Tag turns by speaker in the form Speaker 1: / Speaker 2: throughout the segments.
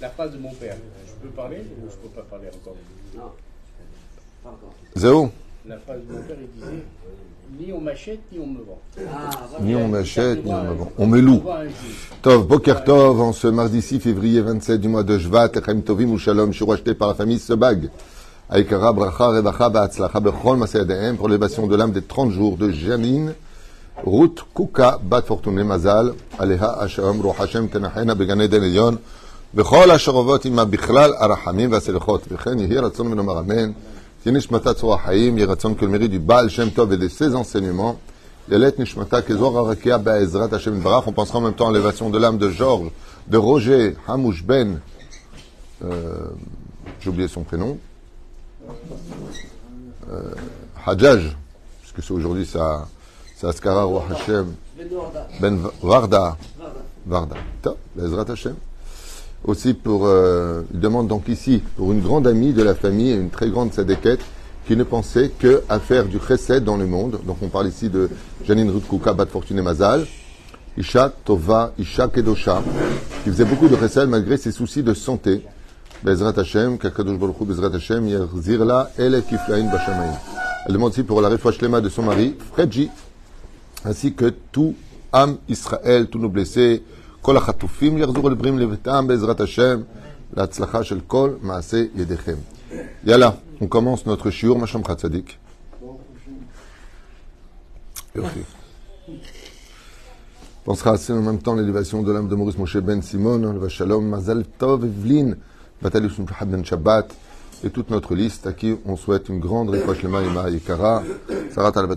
Speaker 1: La phrase de mon père, je peux parler ou je peux pas parler encore?
Speaker 2: Non, pas encore.
Speaker 3: Zéo
Speaker 1: La phrase de mon père, il disait ni on m'achète ni on me vend.
Speaker 2: Ah, voilà.
Speaker 3: Ni on m'achète, ni on me vend. On me loue. Tov, Boker Tov, en ce mardi 6 février 27 du mois de Shvat, Echem Tovim ou Shalom, je suis racheté par la famille Sebag. Aikara, Bracha, Rebacha, Baatzlacha, Bechol, Maseyadehem, pour l'élévation de l'âme des 30 jours de Janine, Ruth, Kuka, Bat Fortuné, Mazal, Aleha, Hashem, Ruch Hashem, Tenachena, Began Eden Elyon, בכל השרבות עמה בכלל הרחמים והסליחות, וכן יהי רצון ונאמר אמן, תהיה נשמתה צרור החיים, יהי רצון כל מרי du בעל שם טוב et de ses enseignements, ללית נשמתה כזוהר הרקיע בעזרת השם יתברך. On pensera en même temps à l'élévation de l'âme de Georges, de Roger Hamouche Ben, euh, j'ai oublié son prénom, euh, Hajjaj, puisque c'est aujourd'hui sa, Askara Roi Hashem,
Speaker 2: Ben Noorda.
Speaker 3: Ben Varda,
Speaker 2: Voilà.
Speaker 3: Varda. Bezrat Hashem. Aussi pour, euh, il demande donc ici, pour une grande amie de la famille et une très grande sadéquette, qui ne pensait que à faire du chesed dans le monde. Donc on parle ici de Janine Rutkouka, Bat Fortune Mazal, Isha Tova, Isha Kedosha, qui faisait beaucoup de chesed malgré ses soucis de santé. Bezrat Hashem, Kakadosh Bezrat Hashem, Yerzirla, Ele Kiflain. Elle demande aussi pour la refouach lema de son mari, Fredji, ainsi que tout âme Israël, tous nos blessés, כל החטופים יחזרו לבריאים לביתם בעזרת השם, להצלחה של כל מעשה ידיכם. יאללה, on commence notre שיעור, מה שלומך צדיק? יופי. On sera assez en même temps l'élévation de l'âme de Maurice Moshe Ben Simon, le Shalom, Mazal Tov, Evelyne, Batali Shimshahad Ben Shabbat, et toute notre liste à qui on souhaite une grande récoche Lema Ima Yikara, Sarat Al-Bat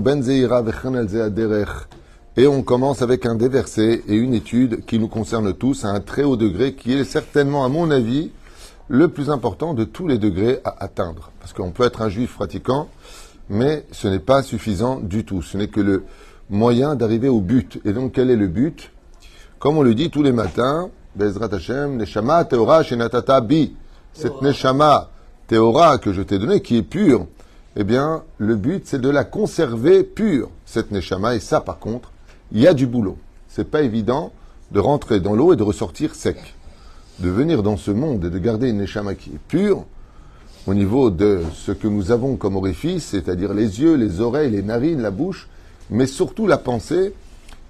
Speaker 3: Ben. Et on commence avec un des versets et une étude qui nous concerne tous à un très haut degré, qui est certainement, à mon avis, le plus important de tous les degrés à atteindre. Parce qu'on peut être un juif pratiquant, mais ce n'est pas suffisant du tout. Ce n'est que le moyen d'arriver au but. Et donc, quel est le but? Comme on le dit tous les matins, Bezrat Hashem, Neshama Teora Shenatata Bi. Cette Neshama Teora que je t'ai donnée, qui est pure, eh bien, le but, c'est de la conserver pure, cette Neshama. Et ça, par contre, il y a du boulot. C'est pas évident de rentrer dans l'eau et de ressortir sec. De venir dans ce monde et de garder une Neshama qui est pure, au niveau de ce que nous avons comme orifice, c'est-à-dire les yeux, les oreilles, les narines, la bouche, mais surtout la pensée,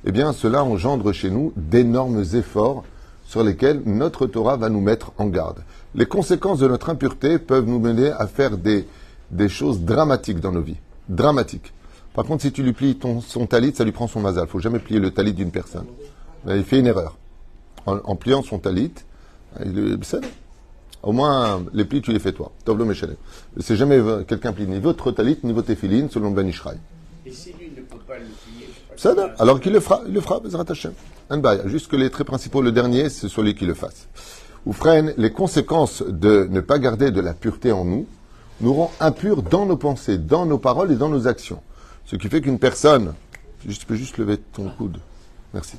Speaker 3: eh bien, cela engendre chez nous d'énormes efforts sur lesquels notre Torah va nous mettre en garde. Les conséquences de notre impureté peuvent nous mener à faire des, des choses dramatiques dans nos vies. Dramatiques. Par contre, si tu lui plies ton, son talit, ça lui prend son mazal. Il faut jamais plier le talit d'une personne. Il fait une erreur. En, pliant son talit, il, au moins, les plis, tu les fais toi. Tovlo Meshalem. C'est jamais quelqu'un plie ni votre talit, ni votre téphilines, selon Ben Ishraï.
Speaker 1: Et si lui ne peut pas le plier.
Speaker 3: Alors qu'il le fera, il le fera, Bezrat Hashem. Juste que les traits principaux, le dernier, c'est celui qui le fasse. Ou les conséquences de ne pas garder de la pureté en nous nous rend impurs dans nos pensées, dans nos paroles et dans nos actions. Ce qui fait qu'une personne, tu peux juste lever ton coude. Merci.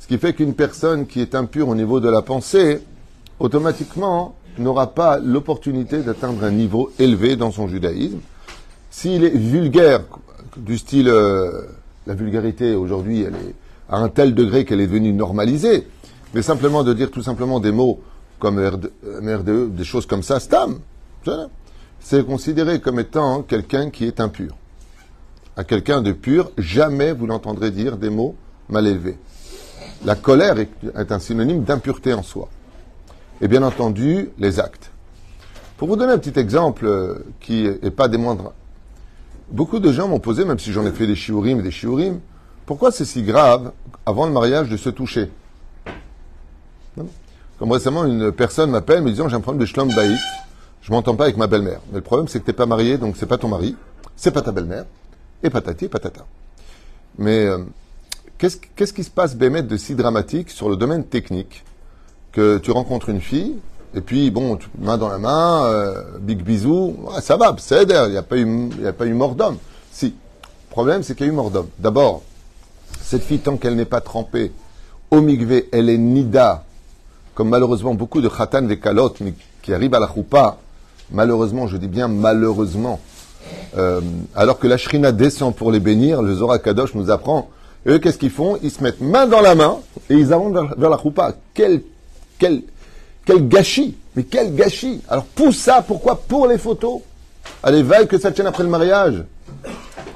Speaker 3: Ce qui fait qu'une personne qui est impure au niveau de la pensée, automatiquement, n'aura pas l'opportunité d'atteindre un niveau élevé dans son judaïsme. S'il est vulgaire, du style, euh, la vulgarité aujourd'hui, elle est à un tel degré qu'elle est devenue normalisée, mais simplement de dire tout simplement des mots comme RD, MRDE, des choses comme ça, stam, c'est considéré comme étant quelqu'un qui est impur. À quelqu'un de pur, jamais vous l'entendrez dire des mots mal élevés. La colère est, est un synonyme d'impureté en soi. Et bien entendu, les actes. Pour vous donner un petit exemple euh, qui n'est pas des moindres, beaucoup de gens m'ont posé, même si j'en ai fait des shiurim et des shiurim, pourquoi c'est si grave, avant le mariage, de se toucher. Comme récemment, une personne m'appelle me disant j'ai un problème de shlom baït, je m'entends pas avec ma belle-mère. Mais le problème, c'est que t'es pas marié, donc c'est pas ton mari, c'est pas ta belle-mère, et patati et patata. Mais euh, qu'est-ce qu'est-ce qui se passe, Bémet, de si dramatique sur le domaine technique que tu rencontres une fille, et puis, bon, main dans la main, euh, big bisou, ça va, c'est il n'y a, pas eu- mort d'homme. Si. Le problème, c'est qu'il y a eu mort d'homme. D'abord, cette fille, tant qu'elle n'est pas trempée au migvé, elle est nida, comme malheureusement beaucoup de khatan des kalot mais qui arrivent à la choupa, malheureusement, je dis bien malheureusement, euh, alors que la shrina descend pour les bénir, le Zohar Kadosh nous apprend eux, qu'est-ce qu'ils font? Ils se mettent main dans la main et ils avancent vers, vers la choupa. Quel, quel, quel gâchis Mais quel gâchis Alors pour ça, pourquoi Pour les photos? Allez, veille que ça tienne après le mariage.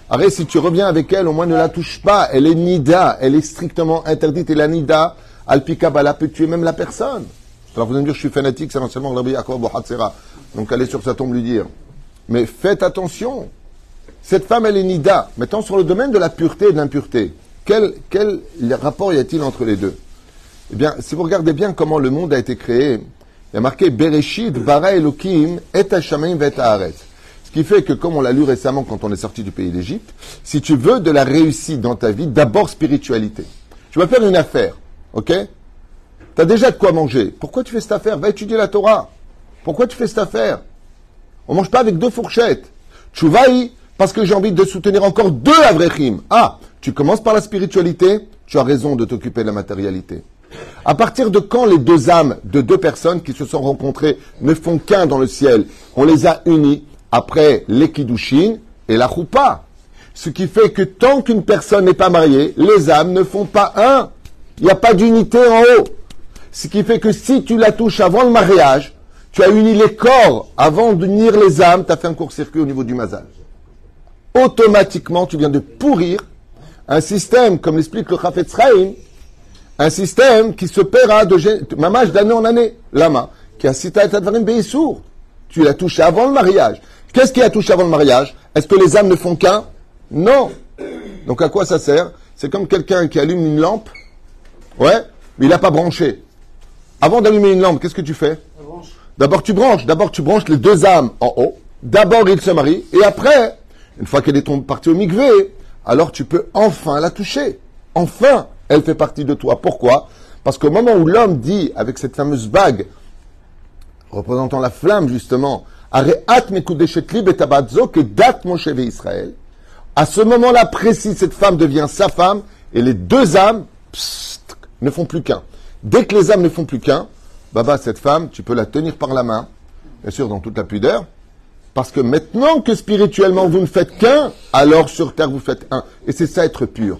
Speaker 3: Arrête, si tu reviens avec elle, au moins ne la touche pas. Elle est nida, elle est strictement interdite. Et la nida, al-pikabala peut tuer même la personne. Alors vous allez me dire, je suis fanatique, c'est seulement Rabbi Yaakov. Donc allez sur sa tombe lui dire. Mais faites attention. Cette femme, elle est nida. Maintenant, sur le domaine de la pureté et de l'impureté, quel, quel rapport y a-t-il entre les deux? Eh bien, si vous regardez bien comment le monde a été créé, il y a marqué Bereshit, bara Elohim, et Hashamayim, Haaretz. Ce qui fait que, comme on l'a lu récemment quand on est sorti du pays d'Égypte, si tu veux de la réussite dans ta vie, d'abord spiritualité. Tu vas faire une affaire, ok? Tu as déjà de quoi manger. Pourquoi tu fais cette affaire? Va étudier la Torah. Pourquoi tu fais cette affaire? On mange pas avec deux fourchettes. Tchouvaï, parce que j'ai envie de soutenir encore deux Avrechim. Ah, tu commences par la spiritualité, tu as raison de t'occuper de la matérialité. À partir de quand les deux âmes de deux personnes qui se sont rencontrées ne font qu'un dans le ciel? On les a unis après l'équidouchine et la choupa. Ce qui fait que tant qu'une personne n'est pas mariée, les âmes ne font pas un. Il n'y a pas d'unité en haut. Ce qui fait que si tu la touches avant le mariage, tu as uni les corps avant d'unir les âmes, tu as fait un court-circuit au niveau du mazal. Automatiquement, tu viens de pourrir un système, comme l'explique le Chafetz un système qui se paiera de mamage d'année en année. Lama, qui a cité Advarim Beissour. Tu l'as touché avant le mariage. Qu'est-ce qui a touché avant le mariage? Est-ce que les âmes ne font qu'un? Non. Donc à quoi ça sert? C'est comme quelqu'un qui allume une lampe. Ouais, mais il n'a pas branché. Avant d'allumer une lampe, qu'est-ce que tu fais? D'abord tu branches. D'abord tu branches les deux âmes en haut. D'abord ils se marient. Et après, une fois qu'elle est partie au migvé, alors tu peux enfin la toucher. Enfin, elle fait partie de toi. Pourquoi? Parce qu'au moment où l'homme dit, avec cette fameuse bague, représentant la flamme justement, Israël, à ce moment-là précis, cette femme devient sa femme, et les deux âmes ne font plus qu'un. Dès que les âmes ne font plus qu'un, Baba, cette femme, tu peux la tenir par la main, bien sûr dans toute la pudeur, parce que maintenant que spirituellement vous ne faites qu'un, alors sur terre vous faites un. Et c'est ça être pur.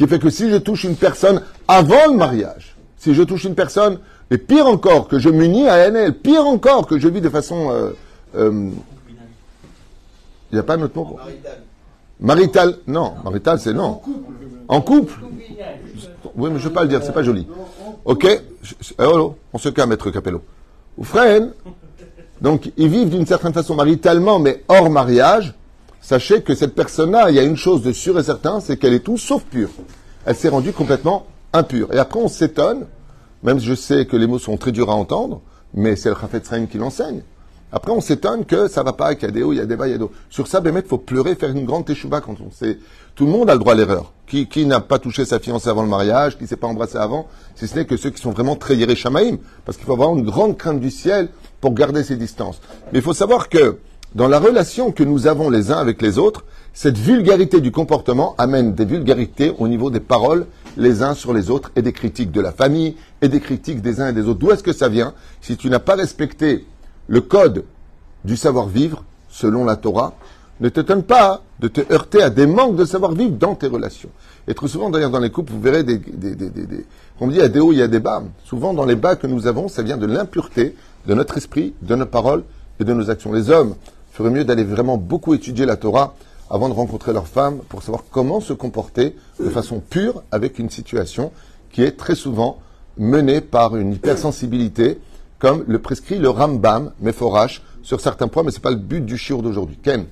Speaker 3: Qui fait que si je touche une personne avant le mariage, si je touche une personne, et pire encore, que je m'unis à elle, pire encore, que je vis de façon... Euh, euh, il n'y a pas un autre mot Marital. Marital, non. Marital, c'est non. En couple. Oui, mais je ne veux pas le dire, c'est pas joli. Ok oh, On se calme, maître Capello. Ou donc ils vivent d'une certaine façon maritalement, mais hors mariage. Sachez que cette personne-là, il y a une chose de sûr et certain, c'est qu'elle est tout sauf pure. Elle s'est rendue complètement impure. Et après, on s'étonne, même si je sais que les mots sont très durs à entendre, mais c'est le Chafet qui l'enseigne. Après, on s'étonne que ça va pas, qu'il y a des hauts, il y a des bas, il y a des hauts. Sur ça, il faut pleurer, faire une grande teshuva quand on sait. Tout le monde a le droit à l'erreur. Qui, qui n'a pas touché sa fiancée avant le mariage, qui s'est pas embrassé avant, si ce n'est que ceux qui sont vraiment très shamaïm. Parce qu'il faut avoir une grande crainte du ciel pour garder ses distances. Mais il faut savoir que, dans la relation que nous avons les uns avec les autres, cette vulgarité du comportement amène des vulgarités au niveau des paroles les uns sur les autres et des critiques de la famille et des critiques des uns et des autres. D'où est-ce que ça vient Si tu n'as pas respecté le code du savoir-vivre, selon la Torah, ne t'étonne pas de te heurter à des manques de savoir-vivre dans tes relations. Et très souvent, d'ailleurs, dans les couples, vous verrez des, des, des, des, on dit, il y a des hauts, il y a des bas. Souvent, dans les bas que nous avons, ça vient de l'impureté de notre esprit, de nos paroles et de nos actions. Les hommes feraient mieux d'aller vraiment beaucoup étudier la Torah avant de rencontrer leur femme pour savoir comment se comporter de façon pure avec une situation qui est très souvent menée par une hypersensibilité comme le prescrit le Rambam, Mephorash, sur certains points, mais ce n'est pas le but du shiur d'aujourd'hui. Ken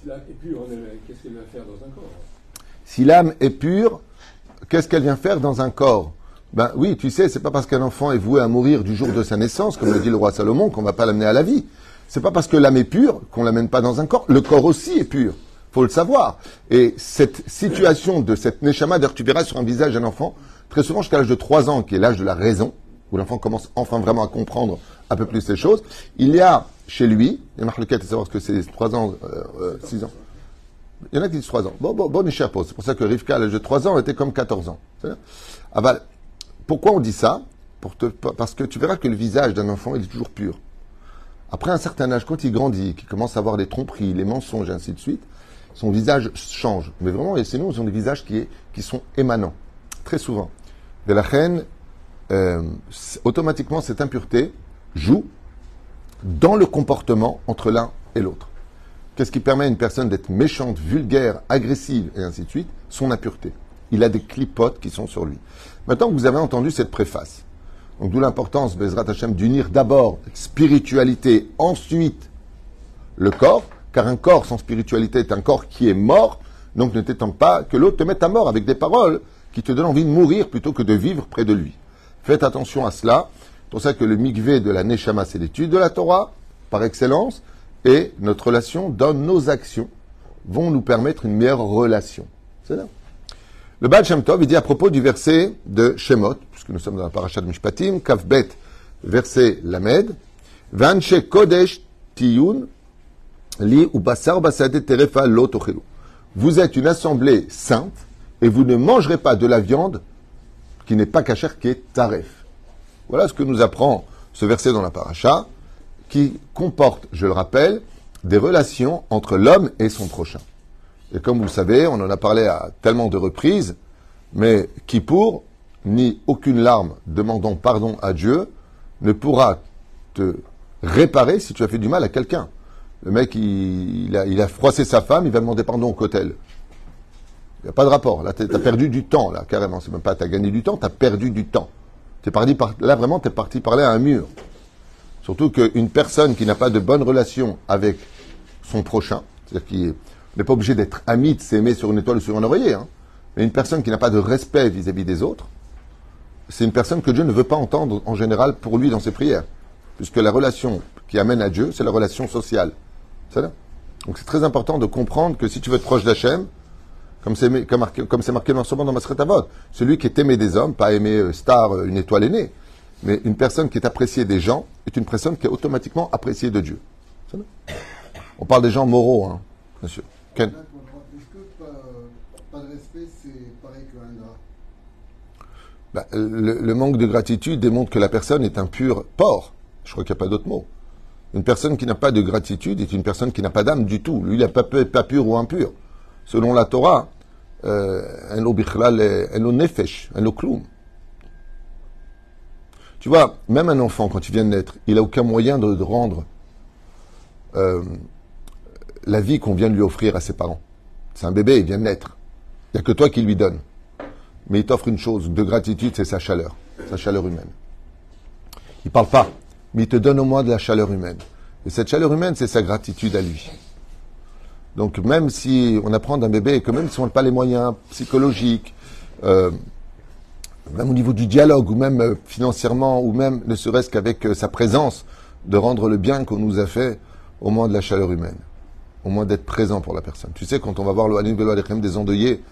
Speaker 4: Si l'âme est pure, qu'est-ce qu'elle vient faire dans un corps?
Speaker 3: Si l'âme est pure, qu'est-ce qu'elle vient faire dans un corps? Ben oui, tu sais, c'est pas parce qu'un enfant est voué à mourir du jour de sa naissance, comme le dit le roi Salomon, qu'on ne va pas l'amener à la vie. C'est pas parce que l'âme est pure qu'on l'amène pas dans un corps. Le corps aussi est pur. Faut le savoir. Et cette situation de cette neshama, d'ailleurs, tu sur un visage d'un enfant, très souvent jusqu'à l'âge de 3 ans, qui est l'âge de la raison, où l'enfant commence enfin vraiment à comprendre un peu plus ces choses, il y a chez lui, il y a marqué de savoir ce que c'est 3 ans, 6 euh, ans. Il y en a qui disent 3 ans. Bon, bon, bon, C'est pour ça que Rivka, à l'âge de 3 ans, était comme 14 ans. Ah bah, pourquoi on dit ça? Parce que tu verras que le visage d'un enfant, il est toujours pur. Après un certain âge, quand il grandit, qu'il commence à avoir des tromperies, les mensonges, ainsi de suite, son visage change. Mais vraiment, et nous, ils ont des visages qui, sont émanants, très souvent. De la reine, euh, automatiquement, cette impureté joue dans le comportement entre l'un et l'autre. Qu'est-ce qui permet à une personne d'être méchante, vulgaire, agressive et ainsi de suite? Son impureté. Il a des clipotes qui sont sur lui. Maintenant que vous avez entendu cette préface, donc d'où l'importance, Bezrat Hashem, d'unir d'abord spiritualité, ensuite le corps, car un corps sans spiritualité est un corps qui est mort, donc ne t'étends pas que l'autre te mette à mort avec des paroles qui te donnent envie de mourir plutôt que de vivre près de lui. Faites attention à cela. C'est pour ça que le mikvé de la Neshama, c'est l'étude de la Torah, par excellence, et notre relation dans nos actions vont nous permettre une meilleure relation. C'est là. Le Baal Shem Tov, il dit à propos du verset de Shemot, puisque nous sommes dans la paracha de Mishpatim, Kafbet, verset Lamed, Vanche Kodesh Tiyun, Li ou Basar Basade Terefa Lo Tochelu. Vous êtes une assemblée sainte, et vous ne mangerez pas de la viande qui n'est pas kasher, qui est taref. Voilà ce que nous apprend ce verset dans la paracha, qui comporte, je le rappelle, des relations entre l'homme et son prochain. Et comme vous le savez, on en a parlé à tellement de reprises, mais qui pour, ni aucune larme demandant pardon à Dieu, ne pourra te réparer si tu as fait du mal à quelqu'un. Le mec, il, a, froissé sa femme, il va demander pardon au cotel. Il n'y a pas de rapport. Là, tu as perdu du temps, là, carrément. C'est même pas tu as gagné du temps, tu as perdu du temps. Parti par, là, vraiment, tu es parti parler à un mur. Surtout qu'une personne qui n'a pas de bonne relation avec son prochain, c'est-à-dire qui n'est pas obligé d'être ami, de s'aimer sur une étoile ou sur un oreiller, hein, mais une personne qui n'a pas de respect vis-à-vis des autres, c'est une personne que Dieu ne veut pas entendre en général pour lui dans ses prières. Puisque la relation qui amène à Dieu, c'est la relation sociale. Donc c'est très important de comprendre que si tu veux être proche d'Hachem, comme c'est marqué, comme marqué noir dans Masret Avot, celui qui est aimé des hommes, pas aimé euh, star, euh, une étoile aînée, mais une personne qui est appréciée des gens est une personne qui est automatiquement appréciée de Dieu. On parle des gens moraux, hein, bien sûr.
Speaker 5: Est-ce que pas, pas de respect, c'est pareil qu'un
Speaker 3: Bah, le, le manque de gratitude démontre que la personne est un pur porc. Je crois qu'il n'y a pas d'autre mot. Une personne qui n'a pas de gratitude est une personne qui n'a pas d'âme du tout. Lui, il n'est pas, pu- pas pur ou impur. Selon la Torah, euh, un euh, nefesh, un kloum. Tu vois, même un enfant, quand il vient de naître, il n'a aucun moyen de, de rendre euh, la vie qu'on vient de lui offrir à ses parents. C'est un bébé, il vient de naître. Il n'y a que toi qui lui donne. Mais il t'offre une chose de gratitude, c'est sa chaleur, sa chaleur humaine. Il parle pas, mais il te donne au moins de la chaleur humaine. Et cette chaleur humaine, c'est sa gratitude à lui. Donc même si on apprend d'un bébé que même si on n'a pas les moyens psychologiques, euh, même au niveau du dialogue, ou même euh, financièrement, ou même ne serait-ce qu'avec euh, sa présence, de rendre le bien qu'on nous a fait, au moins de la chaleur humaine, au moins d'être présent pour la personne. Tu sais, quand on va voir le Velo Alechem des endeuillés,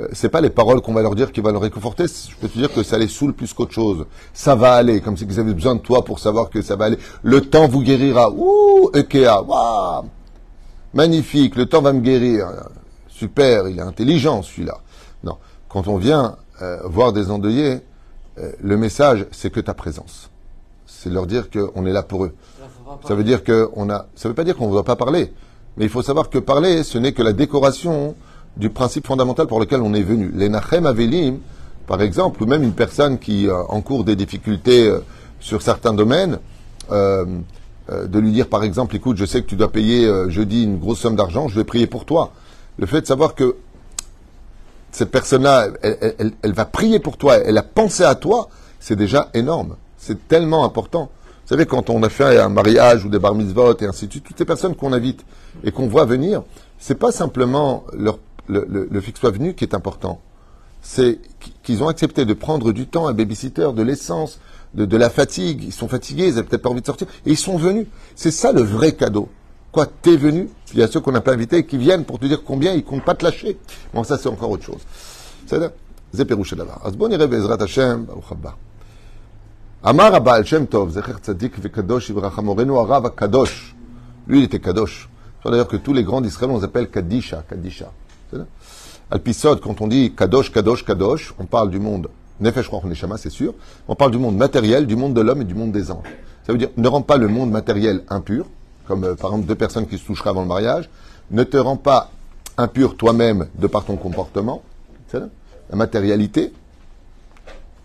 Speaker 3: euh, c'est pas les paroles qu'on va leur dire qui va leur réconforter. Je peux te dire que ça les saoule plus qu'autre chose. Ça va aller, comme si ils avaient besoin de toi pour savoir que ça va aller. Le temps vous guérira. Ouh, Ekea, waouh, magnifique. Le temps va me guérir. Super, il est intelligent celui-là. Non, quand on vient euh, voir des endeuillés, euh, le message c'est que ta présence. C'est leur dire qu'on est là pour eux. Ça veut dire que on a. Ça veut pas dire qu'on ne doit pas parler, mais il faut savoir que parler, ce n'est que la décoration du principe fondamental pour lequel on est venu. Les Nachem Avelim, par exemple, ou même une personne qui euh, encourt des difficultés euh, sur certains domaines, euh, de lui dire par exemple, écoute, je sais que tu dois payer jeudi une grosse somme d'argent, je vais prier pour toi. Le fait de savoir que cette personne-là, elle va prier pour toi, elle a pensé à toi, c'est déjà énorme. C'est tellement important. Vous savez, quand on a fait un mariage ou des bar mitzvot et ainsi de suite, toutes ces personnes qu'on invite et qu'on voit venir, c'est pas simplement leur, le, le, le fait soit venu qui est important. C'est qu'ils ont accepté de prendre du temps, un babysitter, de l'essence, de, de, la fatigue. Ils sont fatigués, ils n'avaient peut-être pas envie de sortir. Et ils sont venus. C'est ça le vrai cadeau. Quoi, t'es venu? Il y a ceux qu'on n'a pas invités qui viennent pour te dire combien ils comptent pas te lâcher. Bon, ça, c'est encore autre chose. C'est-à-dire, Zeperouche Davar. Hasbon Bezrat Hashem, lui, il était Kadosh. C'est d'ailleurs que tous les grands d'Israël, on les appelle Kadisha, Kadisha. Quand on dit Kadosh, Kadosh, Kadosh, on parle du monde Nefesh Roch c'est sûr. On parle du monde matériel, du monde de l'homme et du monde des anges. Ça veut dire, ne rends pas le monde matériel impur, comme euh, par exemple deux personnes qui se toucheraient avant le mariage. Ne te rends pas impur toi-même de par ton comportement, la matérialité.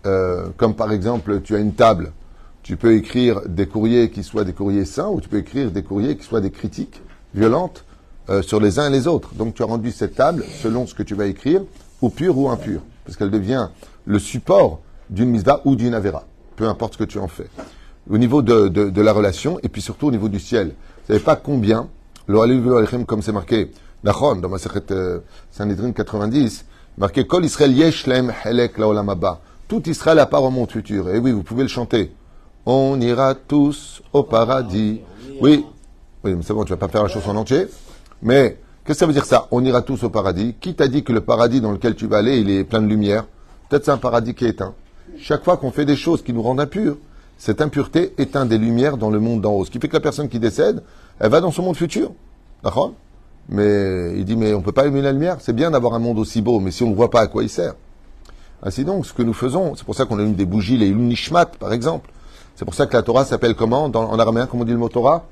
Speaker 3: Euh, comme par exemple, tu as une table, tu peux écrire des courriers qui soient des courriers sains ou tu peux écrire des courriers qui soient des critiques violentes euh, sur les uns et les autres. Donc tu as rendu cette table, selon ce que tu vas écrire, ou pure ou impure, parce qu'elle devient le support d'une misva ou d'une avera, peu importe ce que tu en fais. Au niveau de, de, la relation, et puis surtout au niveau du ciel. Vous savez pas combien, comme c'est marqué, dans ma euh, Sanhedrin 90, marqué Kol Israël yesh lem helek laolam. Tout Israël a part au monde futur. Et oui, vous pouvez le chanter. On ira tous au paradis. Oui, oui, mais c'est bon, tu vas pas faire la chanson en entier. Mais, qu'est-ce que ça veut dire ça? On ira tous au paradis. Qui t'a dit que le paradis dans lequel tu vas aller, il est plein de lumière? Peut-être c'est un paradis qui est éteint. Chaque fois qu'on fait des choses qui nous rendent impurs, cette impureté éteint des lumières dans le monde d'en haut. Ce qui fait que la personne qui décède, elle va dans son monde futur. D'accord? Mais il dit, mais on peut pas allumer la lumière. C'est bien d'avoir un monde aussi beau, mais si on ne voit pas à quoi il sert. Ainsi donc, ce que nous faisons, c'est pour ça qu'on allume des bougies, les Nishmat, par exemple. C'est pour ça que la Torah s'appelle comment dans, En araméen, comment on dit le mot Torah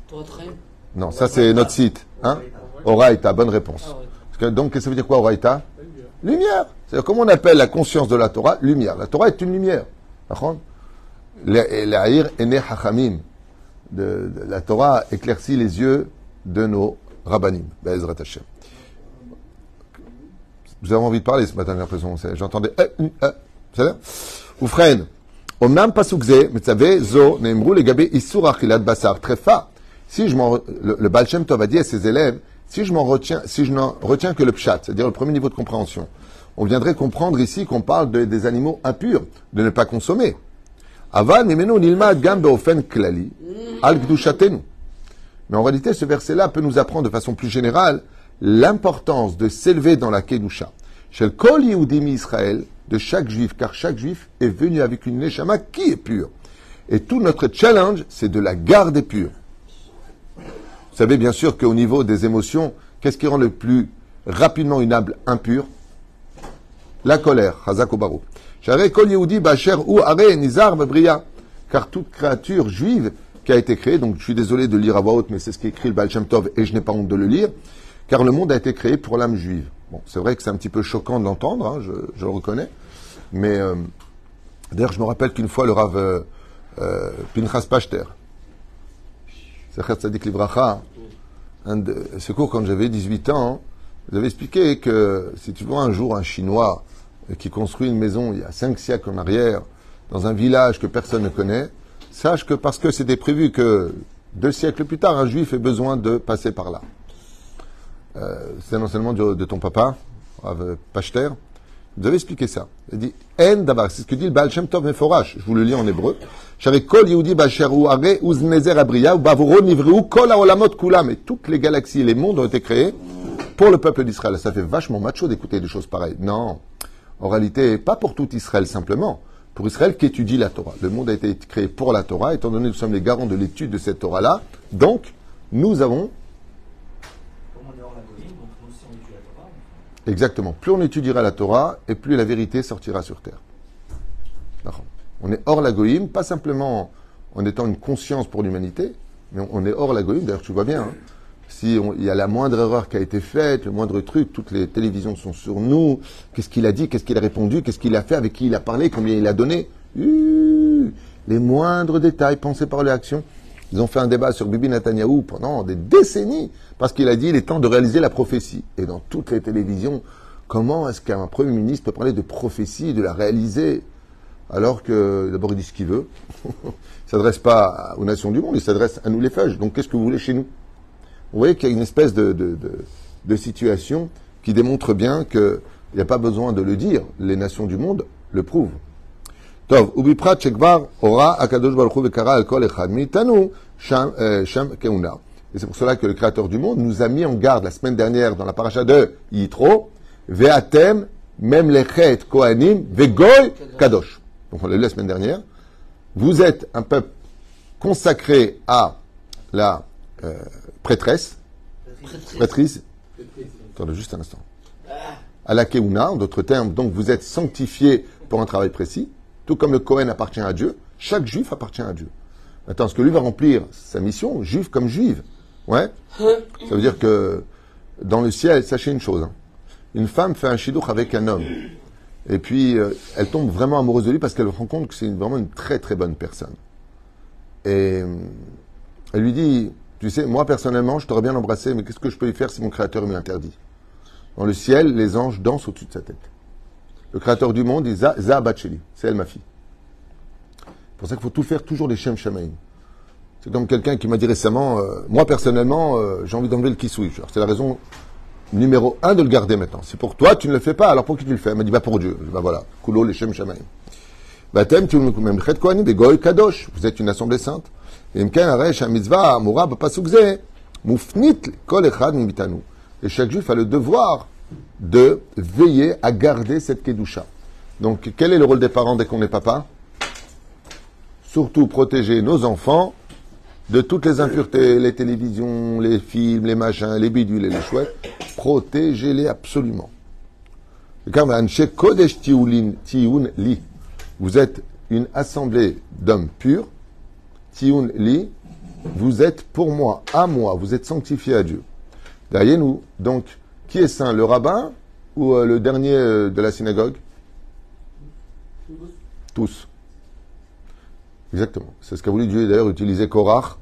Speaker 3: Non, ça c'est notre site. Hein Oraita, bonne réponse. Parce que, donc, qu'est-ce que ça veut dire quoi, Oraita Lumière. C'est-à-dire, comment on appelle la conscience de la Torah Lumière. La Torah est une lumière. L'Aïr Ene Hachamim. La Torah éclaircit les yeux de nos rabbanim. Hashem. Vous avez envie de parler ce matin, j'ai l'impression. J'entendais. Euh, euh. C'est Oufren. Omnam pasuk ze, mitzave zo, neemru legabe isur achilat basar trefa. Si je m'en, le, le Tov a dit à ses élèves, si je m'en retiens, si je n'en retiens que le pshat, c'est-à-dire le premier niveau de compréhension, on viendrait comprendre ici qu'on parle de- des animaux impurs, de ne pas consommer. Aval mimenu nilmad gam beofen klali, al gdushatenu. Mais en réalité, ce verset-là peut nous apprendre de façon plus générale l'importance de s'élever dans la Kedusha. Chez le Kol Israël, de chaque juif, car chaque juif est venu avec une neshama qui est pure. Et tout notre challenge, c'est de la garder pure. Vous savez bien sûr qu'au niveau des émotions, qu'est-ce qui rend le plus rapidement une âme impure? La colère. Car toute créature juive qui a été créée, donc je suis désolé de lire à voix haute, mais c'est ce qu'écrit le Baal Shem Tov et je n'ai pas honte de le lire, car le monde a été créé pour l'âme juive. Bon, c'est vrai que c'est un petit peu choquant de l'entendre, hein, je, le reconnais, mais euh, d'ailleurs je me rappelle qu'une fois le Rav euh, euh, Pinchas Pachter, Secher Tzadik Livracha, ce cours quand j'avais 18 ans, vous avez expliqué que si tu vois un jour un Chinois qui construit une maison il y a cinq siècles en arrière, dans un village que personne ne connaît, sache que parce que c'était prévu que deux siècles plus tard, un juif ait besoin de passer par là. Euh, c'est un enseignement de, de ton papa, Rav Pachter. Vous avez expliqué ça. Il dit En davar, c'est ce que dit le Baal Shem Tov Meforash. Je vous le lis en hébreu. J'avais kol Yehudi are uznezer abriya bavoro nivreu kol kulam. Et toutes les galaxies et les mondes ont été créés pour le peuple d'Israël. Ça fait vachement macho d'écouter des choses pareilles. Non. En réalité, pas pour tout Israël simplement. Pour Israël qui étudie la Torah. Le monde a été créé pour la Torah, étant donné que nous sommes les garants de l'étude de cette Torah-là. Donc, nous avons
Speaker 6: Comme on est hors la colline, donc nous aussi on étudie la Torah.
Speaker 3: Exactement. Plus on étudiera la Torah, et plus la vérité sortira sur terre. On est hors la goïm, pas simplement en étant une conscience pour l'humanité, mais on- est hors la goïm. D'ailleurs, tu vois bien, hein. si il y a la moindre erreur qui a été faite, le moindre truc, toutes les télévisions sont sur nous. Qu'est-ce qu'il a dit, qu'est-ce qu'il a répondu, qu'est-ce qu'il a fait, avec qui il a parlé, combien il a donné? Les moindres détails pensés par les actions. Ils ont fait un débat sur Bibi Netanyahu pendant des décennies parce qu'il a dit il est temps de réaliser la prophétie. Et dans toutes les télévisions, comment est-ce qu'un Premier ministre peut parler de prophétie, de la réaliser alors que d'abord il dit ce qu'il veut, il s'adresse pas aux nations du monde, il s'adresse à nous les feuilles. Donc qu'est-ce que vous voulez chez nous? Vous voyez qu'il y a une espèce de, de, situation qui démontre bien qu'il n'y a pas besoin de le dire, les nations du monde le prouvent. Tov, ubiprat shekvar ora akadosh vekara Sham. Euh, Et c'est pour cela que le Créateur du monde nous a mis en garde la semaine dernière dans la paracha de Yitro, Veatem, même les Kohanim, Vegoy Kadosh. Donc on l'a lu la semaine dernière. Vous êtes un peuple consacré à la euh, prêtresse, prêtrise. Attendez juste un instant. À la Keuna, en d'autres termes, donc vous êtes sanctifié pour un travail précis, tout comme le Kohen appartient à Dieu, chaque juif appartient à Dieu. Maintenant, est-ce que lui va remplir sa mission, juif comme juive? Ouais. Ça veut dire que dans le ciel, sachez une chose. hein. Une femme fait un shidduch avec un homme. Et puis, euh, elle tombe vraiment amoureuse de lui parce qu'elle se rend compte que c'est vraiment une très très bonne personne. Et euh, elle lui dit, tu sais, moi personnellement, je t'aurais bien embrassé, mais qu'est-ce que je peux y faire si mon créateur me l'interdit? Dans le ciel, les anges dansent au-dessus de sa tête. Le créateur du monde dit, Za, c'est elle ma fille. C'est pour ça qu'il faut tout faire toujours les Shem Shamaim. C'est comme quelqu'un qui m'a dit récemment, euh, moi personnellement, euh, j'ai envie d'enlever le kissoui. Alors, C'est la raison numéro un de le garder maintenant. Si pour toi, tu ne le fais pas, alors pour qui tu le fais? Elle m'a dit, bah pour Dieu. Bah voilà, Kulo, les Shem Shamaim. Vous êtes une assemblée sainte. Et chaque juif a le devoir de veiller à garder cette kedusha. Donc, quel est le rôle des parents dès qu'on est papa? Surtout protéger nos enfants de toutes les impuretés, les télévisions, les films, les machins, les bidules et les chouettes. Protégez-les absolument. Vous êtes une assemblée d'hommes purs. Tiun Li. Vous êtes pour moi, à moi. Vous êtes sanctifiés à Dieu. Derrière nous, donc, qui est saint Le rabbin ou euh, le dernier euh, de la synagogue? Tous. Exactement. C'est ce qu'a voulu Dieu d'ailleurs utiliser Korach.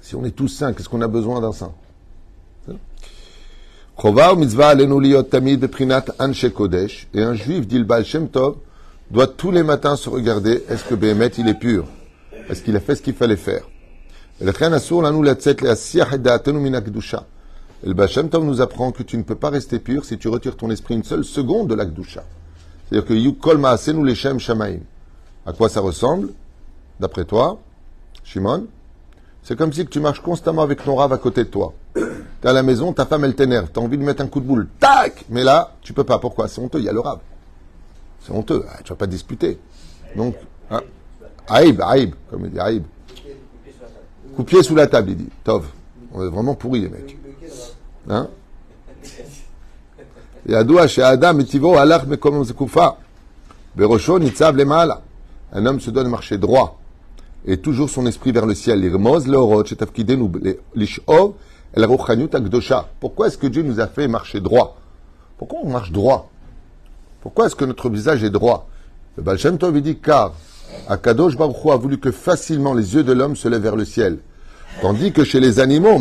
Speaker 3: Si on est tous saints, qu'est-ce qu'on a besoin d'un saint? Kodesh. Et un juif, dit le Baal Shem Tov, doit tous les matins se regarder, est-ce que Béhémet il est pur? Est-ce qu'il a fait ce qu'il fallait faire? Et le Baal Shem Tov nous apprend que tu ne peux pas rester pur si tu retires ton esprit une seule seconde de l'akdusha. C'est-à-dire que yukol ma'asenu leshem shamaim. À quoi ça ressemble? d'après toi, Shimon, c'est comme si tu marches constamment avec ton rave à côté de toi. T'es à la maison, ta femme, elle t'énerve. T'as envie de mettre un coup de boule. Tac Mais là, tu peux pas. Pourquoi? C'est honteux, il y a le rave. C'est honteux. Ah, tu vas pas disputer. Donc. Hein? Aïb, Aïb, comme il dit, Aïb. Coupier sous la table, il dit. Tov. On est vraiment pourris, les mecs. Hein? Yadoua chez Adam et Tivo, Un homme se donne marcher droit et toujours son esprit vers le ciel. Pourquoi est-ce que Dieu nous a fait marcher droit? Pourquoi on marche droit? Pourquoi est-ce que notre visage est droit? Le Baal dit car Akadosh Baruch a voulu que facilement les yeux de l'homme se lèvent vers le ciel. Tandis que chez les animaux.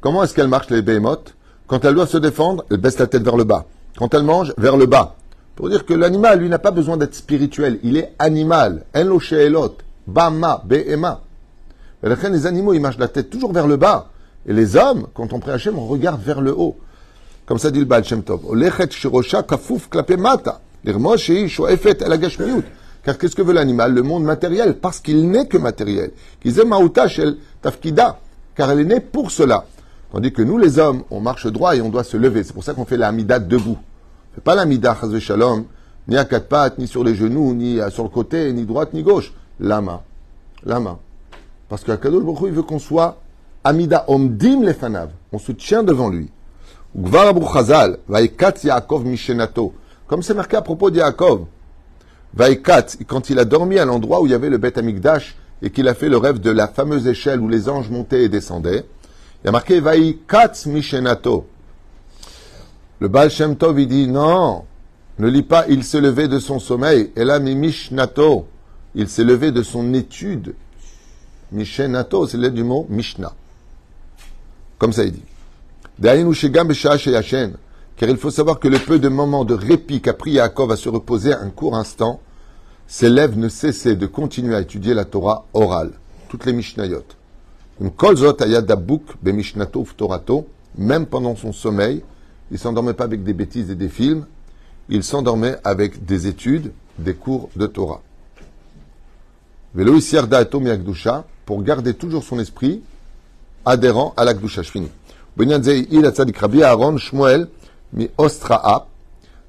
Speaker 3: Comment est-ce qu'elles marchent les behemoths Quand elles doivent se défendre, elles baissent la tête vers le bas. Quand elles mangent, vers le bas. Pour dire que l'animal, lui, n'a pas besoin d'être spirituel. Il est animal. She'elot. Bama, reine, les animaux, ils marchent la tête toujours vers le bas. Et les hommes, quand on prie Hachem, on regarde vers le haut. Comme ça dit le Baal Shem Tov. Car qu'est-ce que veut l'animal? Le monde matériel. Parce qu'il n'est que matériel. Tafkida. Car elle est née pour cela. Tandis que nous, les hommes, on marche droit et on doit se lever. C'est pour ça qu'on fait la Hamida debout. Pas la chas shalom, ni à quatre pattes, ni sur les genoux, ni sur le côté, ni droite, ni gauche. La main. La main. Parce Baruch Hu, il veut qu'on soit Amida Omdim Lefanav. On se tient devant lui. Chazal, Vaikat Yaakov Mishenato. Comme c'est marqué à propos de Yaakov. Vaikat, quand il a dormi à l'endroit où il y avait le Beth Amikdash et qu'il a fait le rêve de la fameuse échelle où les anges montaient et descendaient, il y a marqué Vaikat Mishenato. Le Baal Shem Tov, il dit non, ne lis pas il s'est levé de son sommeil. Et là, mi Mishnato, il s'est levé de son étude. Mishenato, c'est l'aide du mot Mishnah. Comme ça, il dit. Car il faut savoir que le peu de moments de répit qu'a pris Yaakov à se reposer un court instant, s'élève ne cessait de continuer à étudier la Torah orale, toutes les Mishnayot. Même pendant son sommeil, ils ne s'endormaient pas avec des bêtises et des films, ils s'endormaient avec des études, des cours de Torah. Veloïs Yarda et Akdusha, pour garder toujours son esprit adhérent à l'Akdusha. Je finis. Il a tzadik Rabbi Aaron Shmuel mi Ostraa,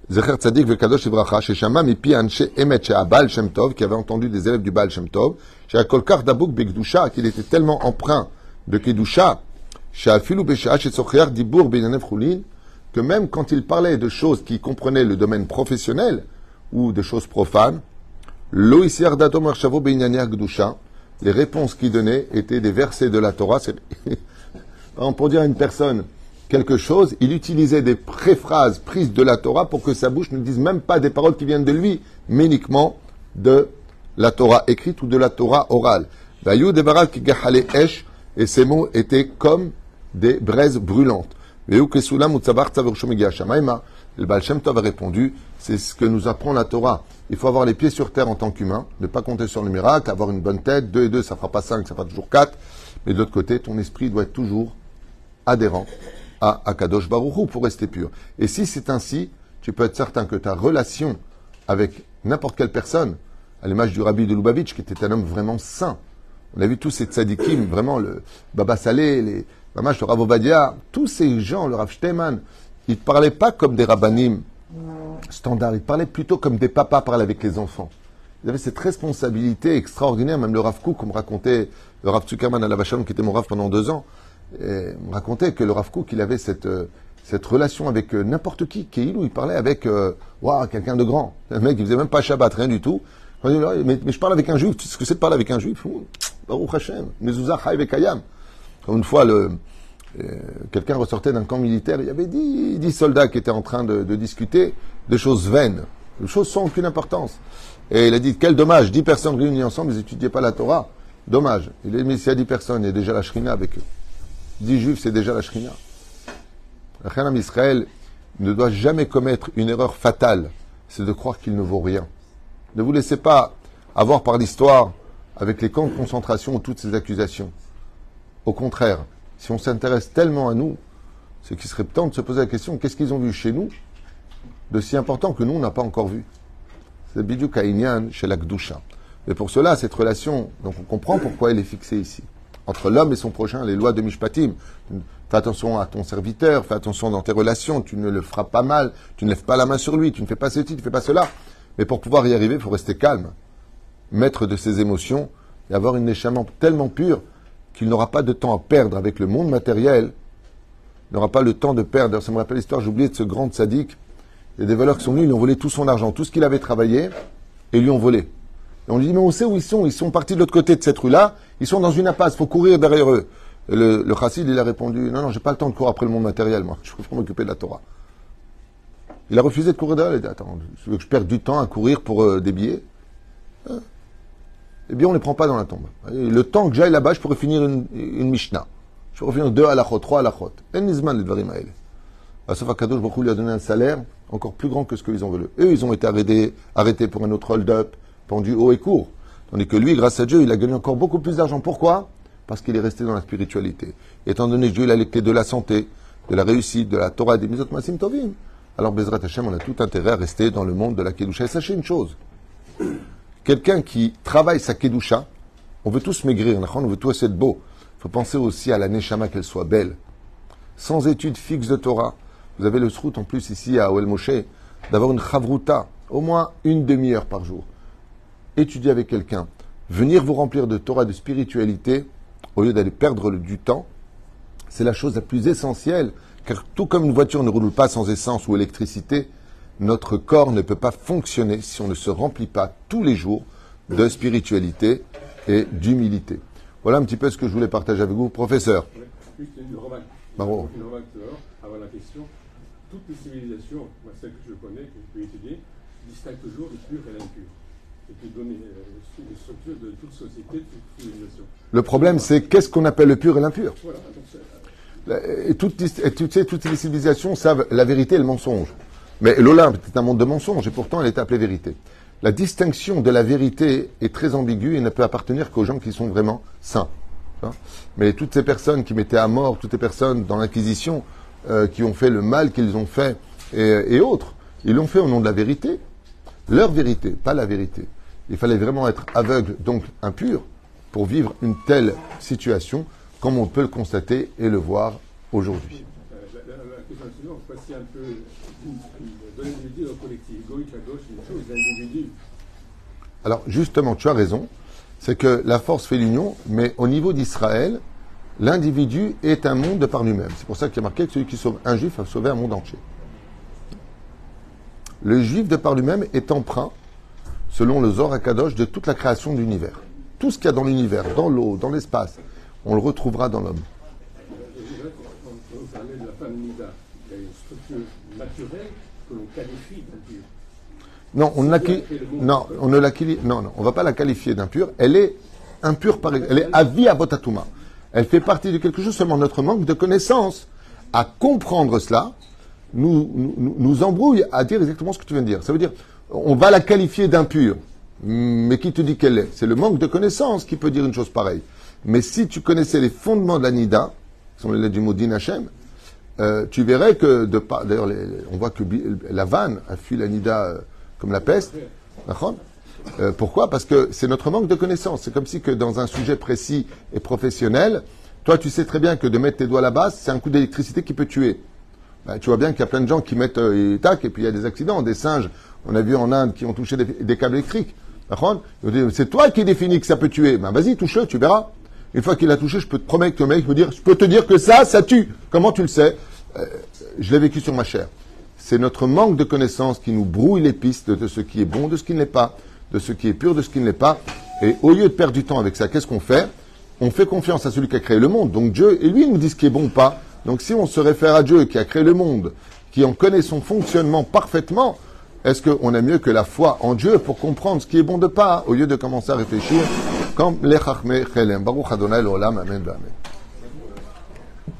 Speaker 3: Zecher tzadik vekadosh ibracha, sheshama mi pi anche emet she'abal Shem Tov, qui avait entendu des élèves du Baal Shem Tov, she'akolkar dabuk bekdusha, qu'il était tellement empreint de kedusha, she'afilu b'sha'a she'tzocher dibour b'inyanef chulin, que même quand il parlait de choses qui comprenaient le domaine professionnel ou de choses profanes, akdusha, les réponses qu'il donnait étaient des versets de la Torah. Pour dire à une personne quelque chose, il utilisait des préphrases prises de la Torah pour que sa bouche ne dise même pas des paroles qui viennent de lui, mais uniquement de la Torah écrite ou de la Torah orale. Et ces mots étaient comme des braises brûlantes. Le Baal Shem Tov a répondu, c'est ce que nous apprend la Torah. Il faut avoir les pieds sur terre en tant qu'humain, ne pas compter sur le miracle, avoir une bonne tête, deux et deux, ça fera pas cinq, ça fera toujours quatre. Mais de l'autre côté, ton esprit doit être toujours adhérent à Akadosh Baruchou pour rester pur. Et si c'est ainsi, tu peux être certain que ta relation avec n'importe quelle personne, à l'image du rabbi de Lubavitch, qui était un homme vraiment saint. On a vu tous ces tzadikim, vraiment le Baba Saleh, les Mamash, le Rav Ovadia, tous ces gens, le Rav Shteman, ils ne parlaient pas comme des rabbanim standards, ils parlaient plutôt comme des papas parlent avec les enfants. Ils avaient cette responsabilité extraordinaire, même le Rav Kook, comme racontait le Rav Zuckerman à la qui était mon Rav pendant deux ans, et me racontait que le Rav Kook, il avait cette, euh, cette relation avec euh, n'importe qui, Keilou, il parlait avec, euh, waouh, quelqu'un de grand. Un mec, il faisait même pas Shabbat, rien du tout. Il mais, mais je parle avec un juif, tu sais ce que c'est de parler avec un juif? Baruch Hashem, Mezuzah Chai Vekayam. Une fois, euh, quelqu'un ressortait d'un camp militaire, il y avait dix, dix soldats qui étaient en train de, discuter de choses vaines, de choses sans aucune importance. Et il a dit, quel dommage, dix personnes réunies ensemble, ils n'étudiaient pas la Torah. Dommage. Il mais s'il y a dix personnes, il y a déjà la Shrina avec eux. Dix juifs, c'est déjà la Shrina. Khanam Israël ne doit jamais commettre une erreur fatale, c'est de croire qu'il ne vaut rien. Ne vous laissez pas avoir par l'histoire avec les camps de concentration ou toutes ces accusations. Au contraire, si on s'intéresse tellement à nous, c'est qu'il serait temps de se poser la question qu'est-ce qu'ils ont vu chez nous de si important que nous, on n'a pas encore vu? C'est Bidou Kainyan chez la Gdusha. Et pour cela, cette relation, donc on comprend pourquoi elle est fixée ici. Entre l'homme et son prochain, les lois de Mishpatim. Fais attention à ton serviteur, fais attention dans tes relations, tu ne le frappes pas mal, tu ne lèves pas la main sur lui, tu ne fais pas ceci, tu ne fais pas cela. Mais pour pouvoir y arriver, il faut rester calme, maître de ses émotions et avoir une échappement tellement pure qu'il n'aura pas de temps à perdre avec le monde matériel, il n'aura pas le temps de perdre. Ça me rappelle l'histoire, j'ai oublié de ce grand sadique. Il y a des valeurs qui sont venus, ils ont volé tout son argent, tout ce qu'il avait travaillé, et ils lui ont volé. Et on lui dit, mais on sait où ils sont, ils sont partis de l'autre côté de cette rue-là, ils sont dans une impasse, il faut courir derrière eux. Et le, le chassid, il a répondu, non, non, j'ai pas le temps de courir après le monde matériel, moi, je préfère m'occuper de la Torah. Il a refusé de courir derrière, il a dit, attends, tu veux que je perde du temps à courir pour euh, des billets Hein Eh bien, on ne les prend pas dans la tombe. Le temps que j'aille là-bas, je pourrais finir une, une Mishnah. Je pourrais finir deux halachot, trois halachot. En nizman les dvarim haele. Sauf Akadosh Baruch lui a donné un salaire encore plus grand que ce qu'ils ont voulu. Eux, ils ont été arrêtés, arrêtés pour un autre hold-up, pendus haut et court. Tandis que lui, grâce à Dieu, il a gagné encore beaucoup plus d'argent. Pourquoi? Parce qu'il est resté dans la spiritualité. Étant donné que Dieu il a les de la santé, de la réussite, de la Torah des Mizot Masim Tovim, alors Bezrat Hashem, on a tout intérêt à rester dans le monde de la Kedusha. Et sachez une chose, quelqu'un qui travaille sa Kedusha, on veut tous maigrir, on veut tous être beau. Il faut penser aussi à la Neshama, qu'elle soit belle. Sans études fixes de Torah, vous avez le srout en plus ici à Oel Moshe, d'avoir une chavruta, au moins une demi-heure par jour. Étudier avec quelqu'un, venir vous remplir de Torah, de spiritualité, au lieu d'aller perdre du temps, c'est la chose la plus essentielle, car tout comme une voiture ne roule pas sans essence ou électricité, notre corps ne peut pas fonctionner si on ne se remplit pas tous les jours de spiritualité et d'humilité. Voilà un petit peu ce que je voulais partager avec vous, professeur.
Speaker 4: Juste une remarque.
Speaker 3: Bravo.
Speaker 4: Une remarque avant la question. Toutes les civilisations, moi, celles que je connais, que je peux étudier, distinguent toujours le pur et l'impur. Donner euh, les structures de toute société, de toute civilisation.
Speaker 3: Le problème, c'est qu'est-ce qu'on appelle le pur et l'impur?
Speaker 4: Voilà, c'est-
Speaker 3: Et toutes, et sais, toutes les civilisations savent la vérité et le mensonge. Mais l'Olympe est un monde de mensonges et pourtant elle est appelée vérité. La distinction de la vérité est très ambiguë et ne peut appartenir qu'aux gens qui sont vraiment saints. Mais toutes ces personnes qui mettaient à mort, toutes les personnes dans l'Inquisition, euh, qui ont fait le mal qu'ils ont fait et autres, ils l'ont fait au nom de la vérité. Leur vérité, pas la vérité. Il fallait vraiment être aveugle, donc impur, pour vivre une telle situation, comme on peut le constater et le voir aujourd'hui.
Speaker 4: Euh.
Speaker 3: Alors justement, tu as raison, c'est que la force fait l'union, mais au niveau d'Israël, l'individu est un monde de par lui-même. C'est pour ça qu'il y a marqué que celui qui sauve un juif a sauvé un monde entier. Le juif de par lui-même est emprunt, selon le Zohar Kadosh, de toute la création de l'univers. Tout ce qu'il y a dans l'univers, dans l'eau, dans l'espace, on le retrouvera dans l'homme.
Speaker 4: Je voudrais nature naturelle que l'on qualifie d'impure.
Speaker 3: Non, on, non, on ne la non, non, on va pas la qualifier d'impure. Elle est impure par, elle est avi abotatuma. Elle fait partie de quelque chose seulement notre manque de connaissance à comprendre cela nous, nous, nous embrouille à dire exactement ce que tu viens de dire. Ça veut dire, on va la qualifier d'impure. Mais qui te dit qu'elle est? C'est le manque de connaissance qui peut dire une chose pareille. Mais si tu connaissais les fondements de la Nida, qui sont les lettres du mot Din Hashem, euh, tu verrais que, de d'ailleurs, on voit que la vanne a fui la Nida euh, comme la peste. Euh, pourquoi? Parce que c'est notre manque de connaissance. C'est comme si que dans un sujet précis et professionnel, toi, tu sais très bien que de mettre tes doigts là-bas, c'est un coup d'électricité qui peut tuer. Ben, tu vois bien qu'il y a plein de gens qui mettent et tac, et puis il y a des accidents, des singes. On a vu en Inde qui ont touché des, câbles électriques. C'est toi qui définis que ça peut tuer. Ben vas-y, touche-le, tu verras. Une fois qu'il a touché, je peux te promettre que le mec peut dire, je peux te dire que ça, ça tue. Comment tu le sais? Je l'ai vécu sur ma chair. C'est notre manque de connaissance qui nous brouille les pistes de ce qui est bon, de ce qui ne l'est pas, de ce qui est pur, de ce qui ne l'est pas. Et au lieu de perdre du temps avec ça, qu'est-ce qu'on fait? On fait confiance à celui qui a créé le monde. Donc Dieu, et lui, il nous dit ce qui est bon ou pas. Donc si on se réfère à Dieu qui a créé le monde, qui en connaît son fonctionnement parfaitement, est-ce qu'on a mieux que la foi en Dieu pour comprendre ce qui est bon de pas, au lieu de commencer à réfléchir comme les chachmei chelem. Baruch Adonai l'olam, amen, amen.